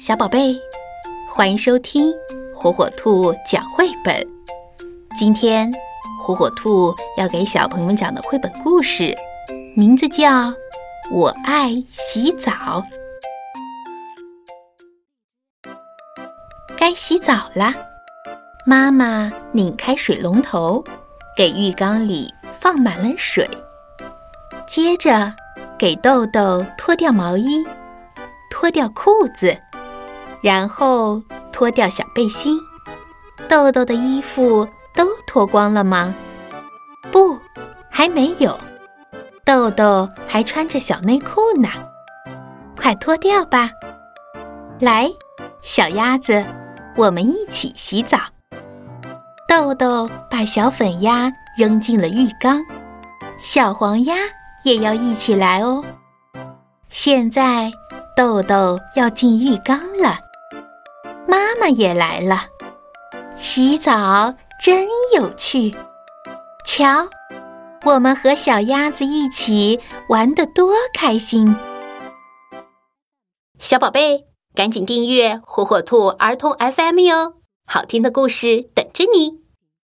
小宝贝，欢迎收听火火兔讲绘本。今天，火火兔要给小朋友们讲的绘本故事，名字叫《我爱洗澡》。该洗澡啦！妈妈拧开水龙头，给浴缸里放满了水，接着给豆豆脱掉毛衣，脱掉裤子。然后脱掉小背心，豆豆的衣服都脱光了吗？不，还没有。豆豆还穿着小内裤呢，快脱掉吧！来，小鸭子，我们一起洗澡。豆豆把小粉鸭扔进了浴缸，小黄鸭也要一起来哦。现在豆豆要进浴缸了。妈妈也来了，洗澡真有趣。瞧，我们和小鸭子一起玩的多开心！小宝贝，赶紧订阅火火兔儿童 FM 哟，好听的故事等着你。